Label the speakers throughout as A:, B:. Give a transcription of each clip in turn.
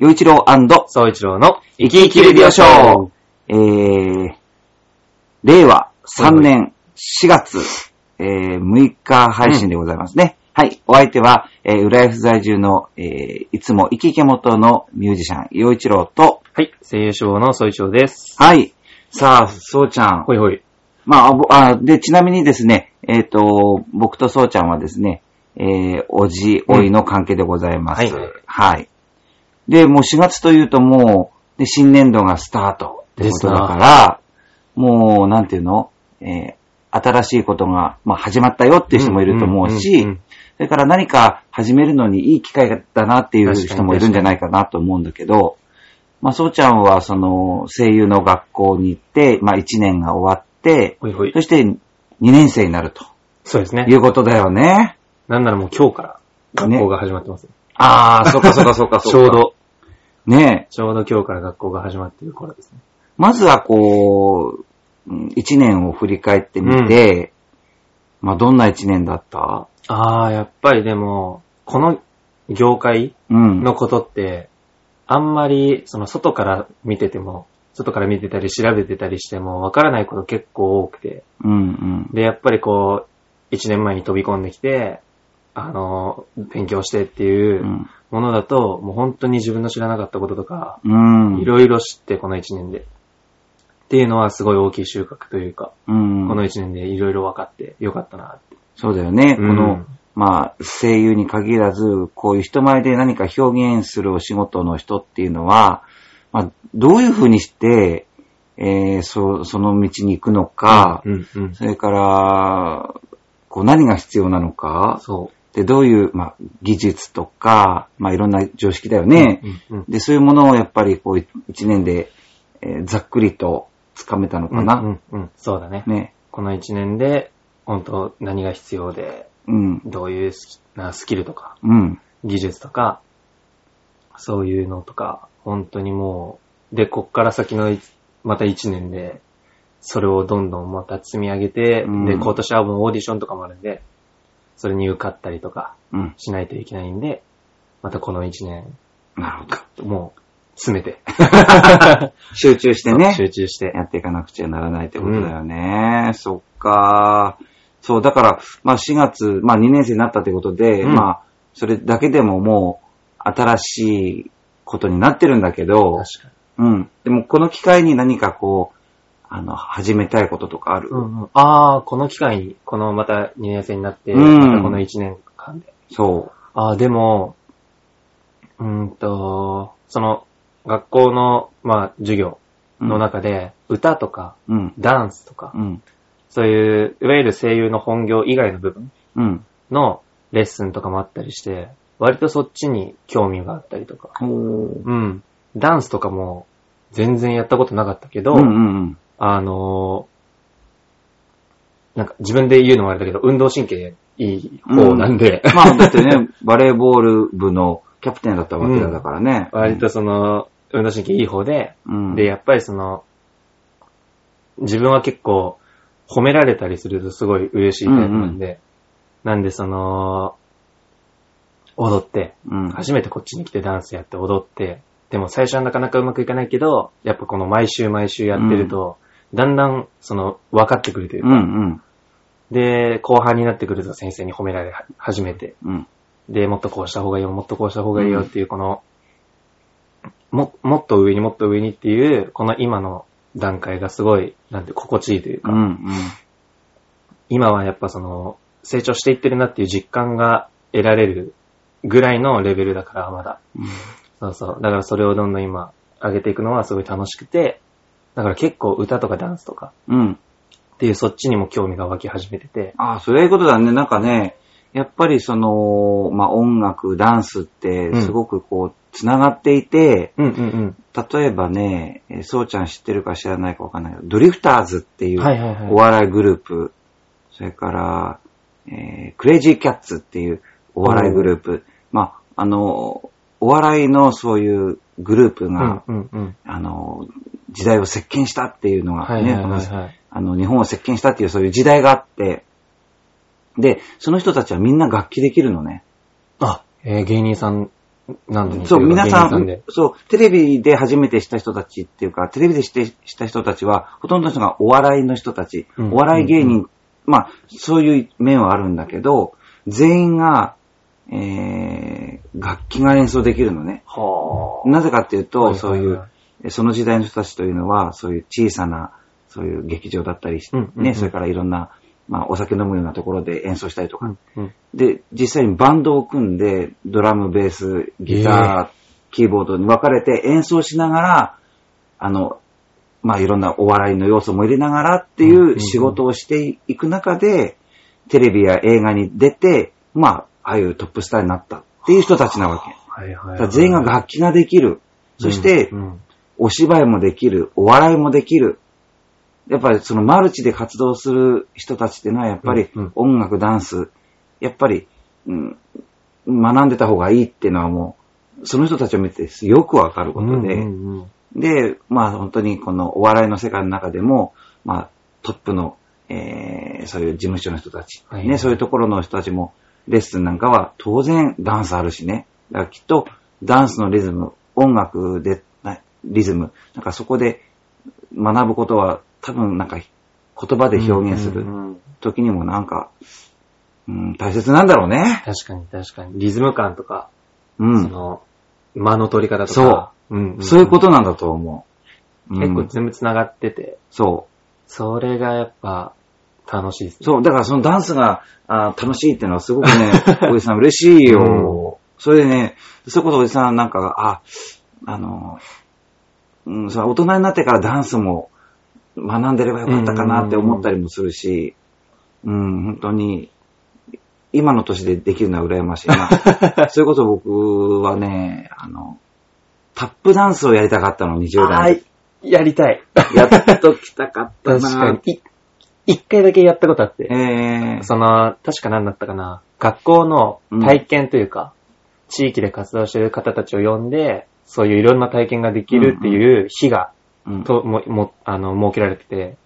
A: 洋一郎
B: 総一郎の
A: 生き生きレディオショー。えー、令和3年4月、えー、6日配信でございますね。はい。お相手は、えー、浦安在住の、えー、いつも生き生き元のミュージシャン、洋一郎と、
B: はい、声優賞の総一郎です。
A: はい。さあ、そうちゃん。
B: ほいほい。
A: まあ、ぼあ、で、ちなみにですね、えっ、と、僕とそうちゃんはですね、えー、おじ、おいの関係でございます。
B: うんはい
A: はい。で、もう4月というともう、で、新年度がスタートってことだから、もう、なんていうの？えー、新しいことが、まあ、始まったよっていう人もいると思うし、それから何か始めるのにいい機会だなっていう人もいるんじゃないかなと思うんだけど、まあ、そうちゃんは、その、声優の学校に行って、まあ、1年が終わって、
B: ほいほい
A: そ。して2年生になると
B: そうですね
A: い。うことだよね。
B: なんならもう今日から学校が始まってます。
A: ああ、そっかそっかそっかそっか。
B: ちょう。ど、
A: ねえ。
B: ちょうど今日から学校が始まっている頃ですね。
A: まずはこう、1年を振り返ってみて、まあどんな1年だった？
B: ああ、やっぱりでも、この業界
A: うん。
B: のことって、あんまり、その外から見てても、外から見てたり調べてたりしても、わからないこと結構多くて、
A: うんうん。
B: で、やっぱりこう、一年前に飛び込んできて、あの、勉強してっていううんものだと、もう本当に自分の知らなかったこととか、
A: うん。
B: いろいろ知って、この一年で。っていうのはすごい大きい収穫というか、
A: うん。
B: この一年でいろいろ分かってよかったなって。
A: そうだよね。こ
B: うん
A: の、まあ、声優に限らず、こういう人前で何か表現するお仕事の人っていうのは、まあ、どういうふうにして、えー、そ、その道に行くのか、
B: うんうん。
A: それから、こう何が必要なのか、
B: そ
A: で、どういう、まあ、技術とか、まあ、いろんな常識だよ
B: う。
A: ね。
B: うんうん。
A: で、そういうものをやっぱり、こう、一年で、えーざっくりとつかめたのかな。
B: うんうんうん。そうだね。
A: ね。
B: この一年で、本当何が必要で、
A: うん。
B: どういうスキなスキルとか、
A: うん。
B: 技術とか、そういうのとか、本当にもう、で、こっから先のいまた一年で、それをどんどんまた積み上げて、
A: うん
B: で、今年はもうオーディションとかもあるんで、それに受かったりとか
A: うん。
B: しないといけないんで、またこの一年、
A: なるほど。
B: もう、詰めて、
A: 集中してね。
B: 集中して、
A: やっていかなくちゃならないってことだよね。そっか。そう、だから、まあ4月、まあ2年生になったってことで、
B: うん
A: まあ、それだけでももう、新しいことになってるんだけど、
B: 確かに。
A: うん。でもこの機会に何かこう、あの、始めたいこととかある、
B: うんうん、ああ、この機会に、このまた2年生になって、
A: うん
B: またこの1年間で。
A: そ
B: ああ、でも、うーんと、その、学校の、まあ、授業
A: う。
B: の中で、歌とか、
A: うん。
B: ダンスとか
A: う、ん。
B: そういう、いわゆる声優の本業以外の部分
A: うん。
B: のレッスンとかもあったりして、割とそっちに興味があったりとか。うん。ダンスとかも全然やったことなかったけど、
A: うんうんうん。
B: あのーなんか自分で言うのもあれだけど、運動神経いい方なんで、
A: まあ、だってね、バレーボール部のキャプテンだったわけだからね。
B: 割とその、運動神経いい方で、
A: うん。
B: で、やっぱりその、自分は結構褒められたりするとすごい嬉しいタイプなんで、なんでその、踊って、
A: うん。
B: 初めてこっちに来てダンスやって踊って、でも最初はなかなかうまくいかないけど、やっぱこの毎週毎週やってると、だんだんその分かってくるというか、
A: うんうん。
B: で、後半になってくると先生に褒められ始めて、
A: うん。
B: で、もっとこうした方がいいよ、もっとこうした方がいいよっていう、この、も、もっと上にもっと上にっていう、この今の段階がすごい、なんて心地いいというか、
A: うんうん。
B: 今はやっぱその、成長していってるなっていう実感が得られるぐらいのレベルだから、まだ。そうそう。だからそれをどんどん今、上げていくのはすごい楽しくて、だから結構歌とかダンスとか
A: うん。
B: っていうそっちにも興味が湧き始めてて、
A: ああ、それいうことだね。なんかね、やっぱりその、まあ、音楽、ダンスってすごくこう、つながっていて、
B: うんうんうん。
A: 例えばね、えーそうちゃん知ってるか知らないかわかんないけど、ドリフターズっていう
B: はいはいはい
A: お笑いグループ、それから、えークレイジーキャッツっていうお笑いグループ、まあ、あの、お笑いのそういうグループ
B: うん
A: が、
B: うんうん。
A: あの、時代を席巻したっていうのがね。あの、日本を席巻したっていうそういう時代があって、で、その人たちはみんな楽器できるのね。
B: あ、えー芸人さん何度に
A: そう、皆さんそう、テレビで初めて知った人たちっていうか、テレビで知って知った人たちは、ほとんどの人がお笑いの人たち、
B: うん。
A: お笑い芸人、
B: う
A: まあ、そういう面はあるんだけど、全員が、えー、楽器が演奏できるのね。
B: は
A: なぜかっていうと、
B: はいはいはい。
A: そういう、その時代の人たちというのは、そういう小さな、そういう劇場だったり、
B: うんうんうん。
A: ね、それからいろんな、まあ、お酒飲むようなところで演奏したりとか、
B: うんうん。
A: で、実際にバンドを組んで、ドラム、ベース、ギター、キーボードに分かれて演奏しながら、あの、まあ、いろんなお笑いの要素も入れながらってい
B: うんうんう
A: うん。仕事をしていく中で、テレビや映画に出て、まあ、ああいうトップスターになったっていう人たちなわけ。
B: はいはいはい。
A: だから全員が楽器ができる。そして
B: う、ん
A: お芝居もできる、お笑いもできる。やっぱりそのマルチで活動する人たちっていうのはやっぱり音楽、ダンス、やっぱり、うん、学んでた方がいいっていうのはもう、その人たちを見てよくわかることで、
B: うんうんうん
A: で、まあ本当にこのお笑いの世界の中でも、まあトップの、えー、そういう事務所の人たち、
B: はい
A: ね、そういうところの人たちも、レッスンなんかは当然ダンスあるしね。だからきっとダンスのリズム、音楽で、なリズム、なんかそこで学ぶことは多分なんか言葉で表現する
B: うんうんうん
A: 時にもなんか、うん、大切なんだろうね。
B: 確かに確かに。リズム感とか、
A: うん。
B: その、間の取り方とか。
A: そう
B: うんん
A: そういうことなんだと思う。うん
B: 結構全部繋がってて、
A: そう。
B: それがやっぱ楽しいですね。
A: そう、だからそのダンスがあ楽しいっていうのはすごくね、おじさん嬉しいよ。それでね、そういうことおじさんなんか、あ、あの、うん、その大人になってからダンスも学んでればよかったかなって思ったりもするし、うん、本当に、今の年でできるのは羨ましいな。そういうこと僕はね、あの、タップダンスをやりたかったの、20代
B: はい。やりたい。
A: やっときたかったな。
B: 確かに。い一回だけやったことあって。
A: えー、
B: その、確か何だったかな。学校の体験というか、地域で活動してる方たちを呼んで、そういういろんな体験ができるっていう日が、
A: うん
B: と、も、も、あの、設けられてて、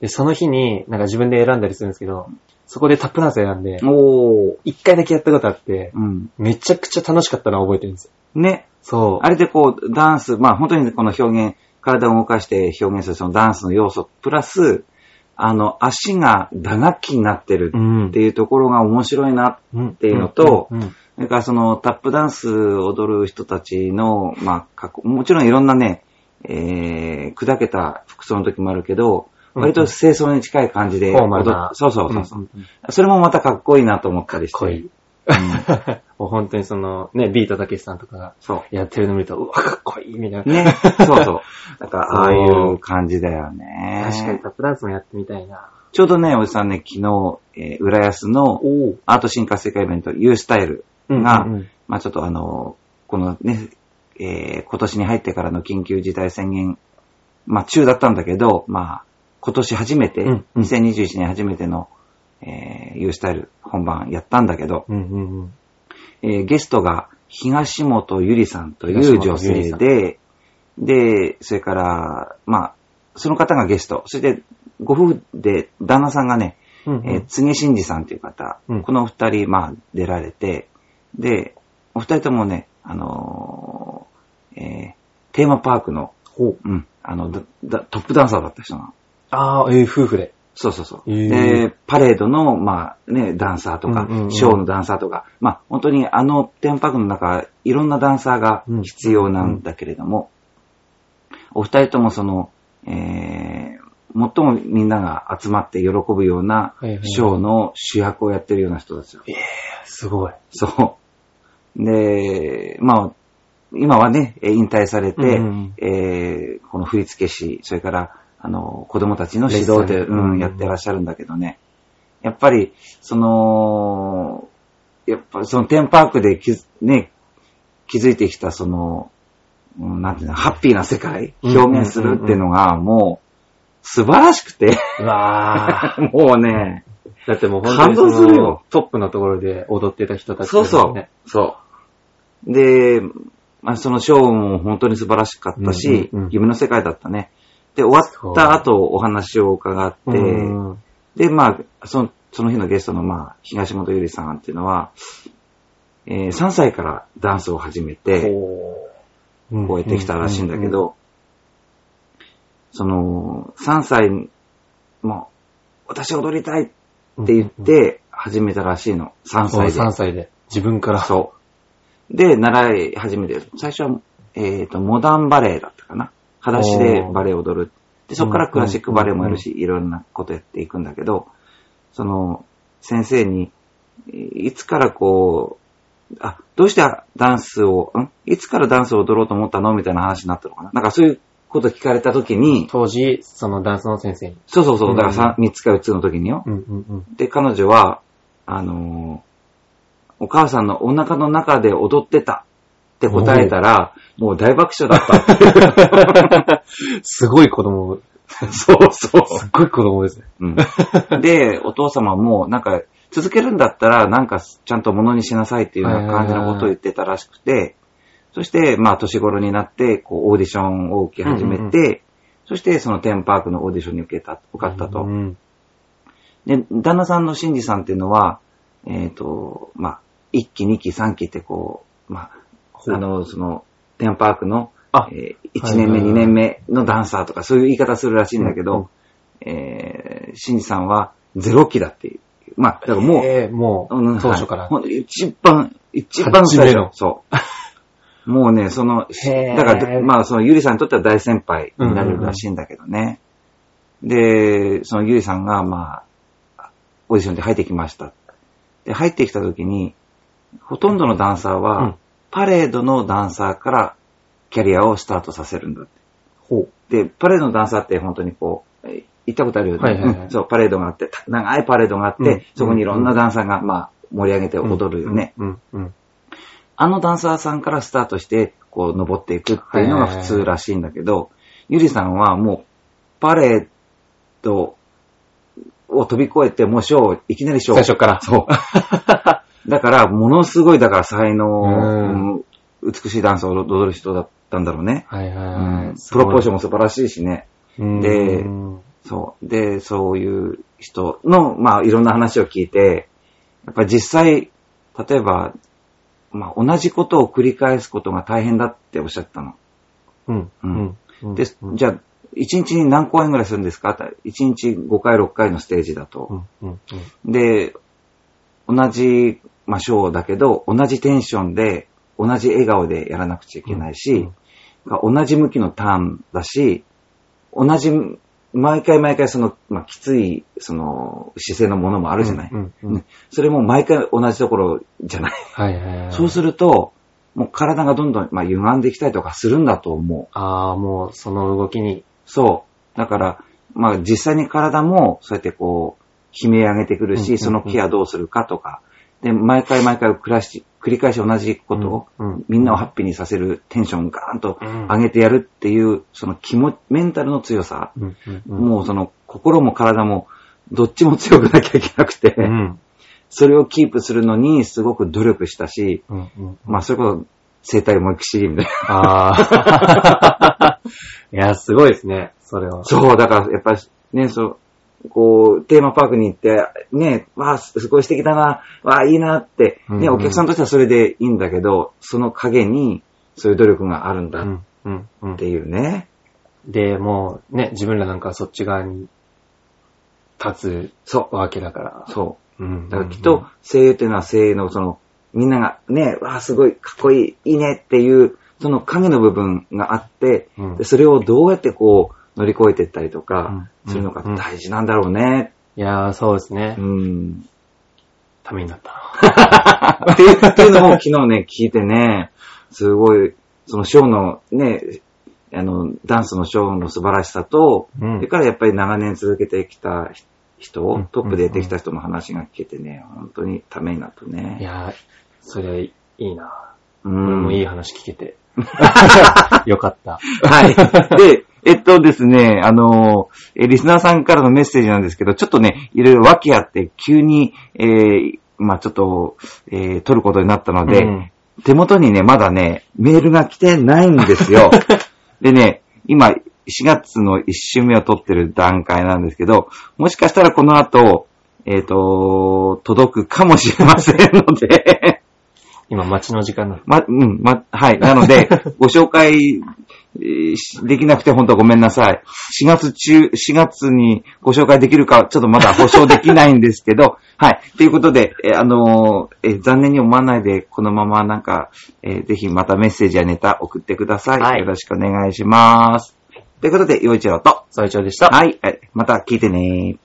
B: で、その日に、なんか自分で選んだりするんですけど、そこでタップダンス選んで、
A: おー。
B: 一回だけやったことあって、
A: うん。
B: めちゃくちゃ楽しかったのを覚えてるんですよ。
A: ね。
B: そう。
A: あれでこう、ダンス、まあ本当にこの表現、体を動かして表現するそのダンスの要素、プラス、あの、足が打楽器になってる
B: ん
A: っていうところが面白いな。
B: うん
A: っていうのと
B: うんうん
A: それからそのタップダンス踊る人たちの、まあかっこ、もちろんいろんなね、えー、砕けた服装の時もあるけど、
B: うん
A: 割と清掃に近い感じで
B: フォーマルな
A: 踊っそうそうそうそう、
B: んんん
A: それもまたかっこいいなと思ったりして。
B: かっこいい。
A: うん
B: もう本当にその、ね、ビートたけしさんとかが
A: そう。
B: やってるの見ると、うわ、かっこいいみたいな。
A: ね。そうそう。だから、ああいう感じだよね。
B: 確かにタップダンスもやってみたいな。
A: ちょうどね、おじさんね、昨日、えー浦安の
B: お
A: アート進化世界イベント、ユースタイル
B: うん
A: が、
B: うんうん。
A: まあちょっとあの、このね、えー今年に入ってからの緊急事態宣言、まあ中だったんだけど、まあ今年初めて、
B: うんうん。
A: 2021年初めての、えーユースタイル本番やったんだけど、
B: うんうんうん。
A: えーゲストが東本ゆりさんという女性で、で、それから、まあ、その方がゲスト、それで、ご夫婦で旦那さんがね、
B: うんうん
A: えー、柘真二さんという方、
B: うん
A: このお二人、まあ、出られて、で、お二人ともね、あのーえーテーマパークの、
B: ほう。
A: うん、あの、トップダンサーだった人なの。
B: ああ、えー、夫婦で。
A: そうそうそう。で、パレードの、まあね、ダンサーとか、
B: うんうんうん
A: ショーのダンサーとか、まあ本当にあのテーマパークの中、いろんなダンサーが必要なんだけれども、お二人ともその、えー、最もみんなが集まって喜ぶようなショーの主役をやってるような人たちよ。
B: すごい。
A: そう。で、まあ、今はね、えー引退されて、
B: うんうん
A: えーこの振付師、それから、あの、子供たちの指導で、うん、やってらっしゃるんだけどね。やっぱり、その、やっぱりそのテーマパークでね、気づいてきた、その、うんなんていうの、ハッピーな世界、
B: うん
A: 表現するっていうのが、もう、素晴らしくて、
B: うわー。
A: もうね、
B: だってもう本当にそ
A: 感動するよ
B: のトップのところで踊ってた人たち
A: そうそう
B: ね。。
A: そう。で、まあ、そのショーも本当に素晴らしかったし、
B: うんうんうん
A: 夢の世界だったね。で、終わった後お話を伺って、で、まあ、その、その日のゲストの、まあ、東本ゆりさんっていうのは、えー3歳からダンスを始めて、
B: うん
A: こうやってきたらしいんだけ、ど、その、3歳、もう、私踊りたいって言って始めたらしいの。3
B: そう
A: 歳で。
B: 3歳で。自分から。
A: そう。で、習い始めて、最初は、えっ、と、モダンバレエだったかな。裸足でバレエを踊る。で、そこからクラシックバレエもやるし、いろんなことやっていくんだけど、その、先生に、いつからこう、あ、どうしてダンスを、ん？いつからダンスを踊ろうと思ったの？みたいな話になったのかな。なんかそういうこと聞かれた時に、
B: 当時、そのダンスの先生に。
A: そうそうそう、だから
B: うん
A: 3, 三つか4つの時によ。
B: うんうんうん。
A: で、彼女は、あのーお母さんのお腹の中で踊ってたって答えたら、もう大爆笑だった。
B: すごい子供、
A: そうそう。
B: すっごい子供ですね。
A: うん、で、お父様も、なんか、続けるんだったら、なんか、ちゃんと物にしなさいっていうような感じのことを言ってたらしくて、そして、まあ、年頃になって、こう、オーディションを受け始めて、
B: うんうん
A: そして、そのテンパークのオーディションに受けた、受かったと。
B: うん
A: で、旦那さんのシンジさんっていうのは、えっ、と、まあ、1期、2期、3期ってこう、まあ、あの、その、テンパークの、
B: あ
A: え1年目、
B: はいはいはい
A: 2年目のダンサーとか、そういう言い方するらしいんだけど、
B: うん
A: えー、シンジさんは0期だっていう。まあ、だからもう、
B: えーもう、
A: うん
B: 当初から。
A: はいほんと一番、一番最初。そう。もうね、その、だから、まあ、そのゆりさんにとっては大先輩になれるらしいんだけどね。で、そのゆりさんが、まあ、オーディションで入ってきました。で、入ってきた時に、ほとんどのダンサーは、
B: うん
A: パレードのダンサーからキャリアをスタートさせるんだって。
B: ほう。
A: で、パレードのダンサーって本当にこう、え行ったことあるよね。
B: はいはいはい
A: うんそう、パレードがあって、た長いパレードがあって、
B: うん
A: そこにいろんなダンサーが、まあ、盛り上げて踊るよね。
B: うんうん。
A: あのダンサーさんからスタートして、こう、登っていくっていうのが普通らしいんだけど、ゆりさんはもう、パレードを飛び越えて、もうショー、いきなりショー。
B: 最初から。
A: そう。だから、ものすごい、だから才能、美しいダンスを踊る人だったんだろうね。
B: はいはいはい。
A: うんプロポーションも素晴らしいしね。
B: ン
A: でそう。で、そういう人の、まあ、いろんな話を聞いて、やっぱり実際、例えば、まあ、同じことを繰り返すことが大変だっておっしゃったの。
B: うん。
A: う
B: うんん。うん
A: で、
B: うん
A: じゃあ、1日に何公演ぐらいするんですか ?1 日5回、6回のステージだと。
B: うん。うん。
A: で、同じ、まあ、ショーだけど、同じテンションで、同じ笑顔でやらなくちゃいけないし、同じ向きのターンだし、同じ、毎回毎回その、まあ、きつい、その、姿勢のものもあるじゃない。
B: うんうんうん
A: ねそれも毎回同じところじゃない。
B: はいはいはい。
A: そうすると、もう体がどんどん、まあ、歪んできたりとかするんだと思う。
B: ああ、もう、その動きに。
A: そう。だから、まあ実際に体もそうやってこう、悲鳴上げてくるし、
B: うんうんうん
A: そのケアどうするかとか、で、毎回毎回繰らし繰り返し同じことを、みんなをハッピーにさせるテンションをガーンと
B: うん
A: 上げてやるっていう、その気も、メンタルの強さ、もうその心も体もどっちも強くなきゃいけなくて、
B: うん。
A: それをキープするのにすごく努力したし。まあそれこそ生体思いっきりみたいな。
B: ああ。いや、すごいですね、それは。
A: そう、だからやっぱりね、そう、こう、テーマパークに行って、ね、わあ、すごい素敵だな、わあ、いいなって、ね、
B: うんうん
A: お客さんとしてはそれでいいんだけど、その陰にそういう努力があるんだっ
B: うん。うん。うん
A: ていうね。
B: で、もう、ね、自分らなんかはそっち側に立
A: そ
B: つわけだから
A: う、。そう。
B: うん。
A: だからきっと、声優っていうのは声優のその、みんながね、わあ、すごいかっこいい、いいねっていう、その影の部分があって、
B: うん
A: でそれをどうやってこう、乗り越えていったりとか、
B: うん
A: するのが大事なんだろうね。
B: いやー、そうですね
A: う。ん。
B: ためになったな。
A: っていうのを昨日ね、聞いてね、すごい、そのショーのね、あの、ダンスのショーの素晴らしさと、
B: うん
A: それからやっぱり長年続けてきた人、
B: うん
A: トップでやってきた人の話が聞けてね、本当にためになったね。
B: いやー、それいいな。
A: うん
B: 俺もいい話聞けて。よかった。
A: はい。で、えっとですね、あの、えリスナーさんからのメッセージなんですけど、ちょっとね、いろいろ訳あって、急に、えーまあちょっと、えー撮ることになったので、
B: うん
A: 手元にね、まだね、メールが来てないんですよ。でね、今、4月の1週目を撮ってる段階なんですけど、もしかしたらこの後、えっ、と、届くかもしれませんので、
B: 今待ちの時間なの。
A: ま、うん、ま、はい。なので、ご紹介えーしできなくて本当ごめんなさい。4月中、4月にご紹介できるか、ちょっとまだ保証できないんですけど、はい。ということで、えーあのーえー残念に思わないで、このままなんか、えーぜひまたメッセージやネタ送ってください。
B: はい
A: よろしくお願いします。ということで、陽一郎と、
B: 最長でした。
A: はい、はいまた聞いてね